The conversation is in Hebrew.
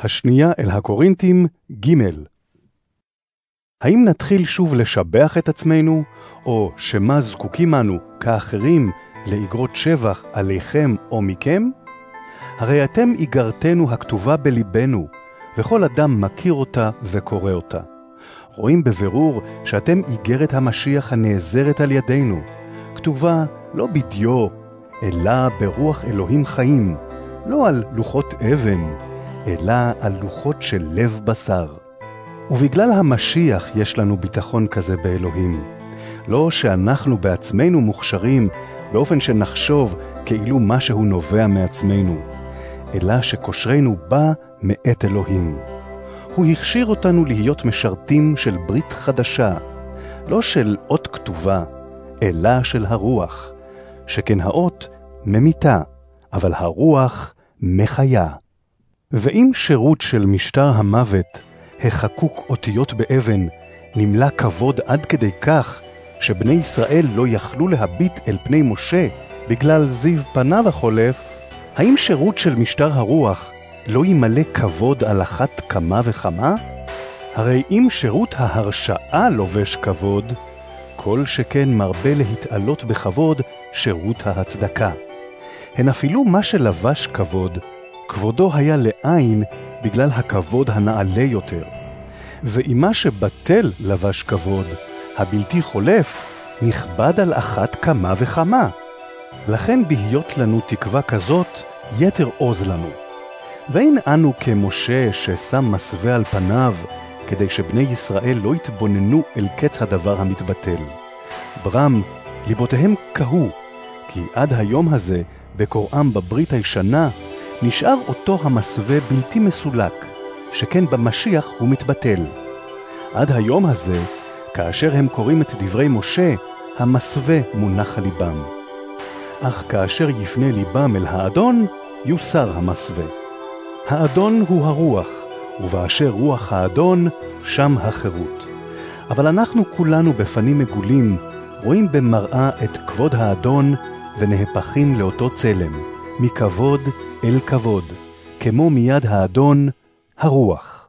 השנייה אל הקורינתים, ג' האם נתחיל שוב לשבח את עצמנו, או שמה זקוקים אנו, כאחרים, לאגרות שבח עליכם או מכם? הרי אתם איגרתנו הכתובה בליבנו, וכל אדם מכיר אותה וקורא אותה. רואים בבירור שאתם איגרת המשיח הנעזרת על ידינו, כתובה לא בדיו, אלא ברוח אלוהים חיים, לא על לוחות אבן, אלא על לוחות של לב בשר. ובגלל המשיח יש לנו ביטחון כזה באלוהים. לא שאנחנו בעצמנו מוכשרים באופן שנחשוב כאילו משהו נובע מעצמנו, אלא שכושרנו בא מאת אלוהים. הוא הכשיר אותנו להיות משרתים של ברית חדשה, לא של אות כתובה, אלא של הרוח, שכן האות ממיתה, אבל הרוח מחיה. ואם שירות של משטר המוות, החקוק אותיות באבן, נמלא כבוד עד כדי כך, שבני ישראל לא יכלו להביט אל פני משה בגלל זיו פניו החולף, האם שירות של משטר הרוח לא ימלא כבוד על אחת כמה וכמה? הרי אם שירות ההרשאה לובש כבוד, כל שכן מרבה להתעלות בכבוד שירות ההצדקה. הן אפילו מה שלבש כבוד, כבודו היה לעין בגלל הכבוד הנעלה יותר. ואם מה שבטל לבש כבוד, הבלתי חולף, נכבד על אחת כמה וכמה. לכן בהיות לנו תקווה כזאת, יתר עוז לנו. ואין אנו כמשה ששם מסווה על פניו, כדי שבני ישראל לא יתבוננו אל קץ הדבר המתבטל. ברם, ליבותיהם קהו, כי עד היום הזה, בקוראם בברית הישנה, נשאר אותו המסווה בלתי מסולק, שכן במשיח הוא מתבטל. עד היום הזה, כאשר הם קוראים את דברי משה, המסווה מונח על ליבם. אך כאשר יפנה ליבם אל האדון, יוסר המסווה. האדון הוא הרוח, ובאשר רוח האדון, שם החירות. אבל אנחנו כולנו בפנים מגולים, רואים במראה את כבוד האדון, ונהפכים לאותו צלם, מכבוד אל כבוד, כמו מיד האדון, הרוח.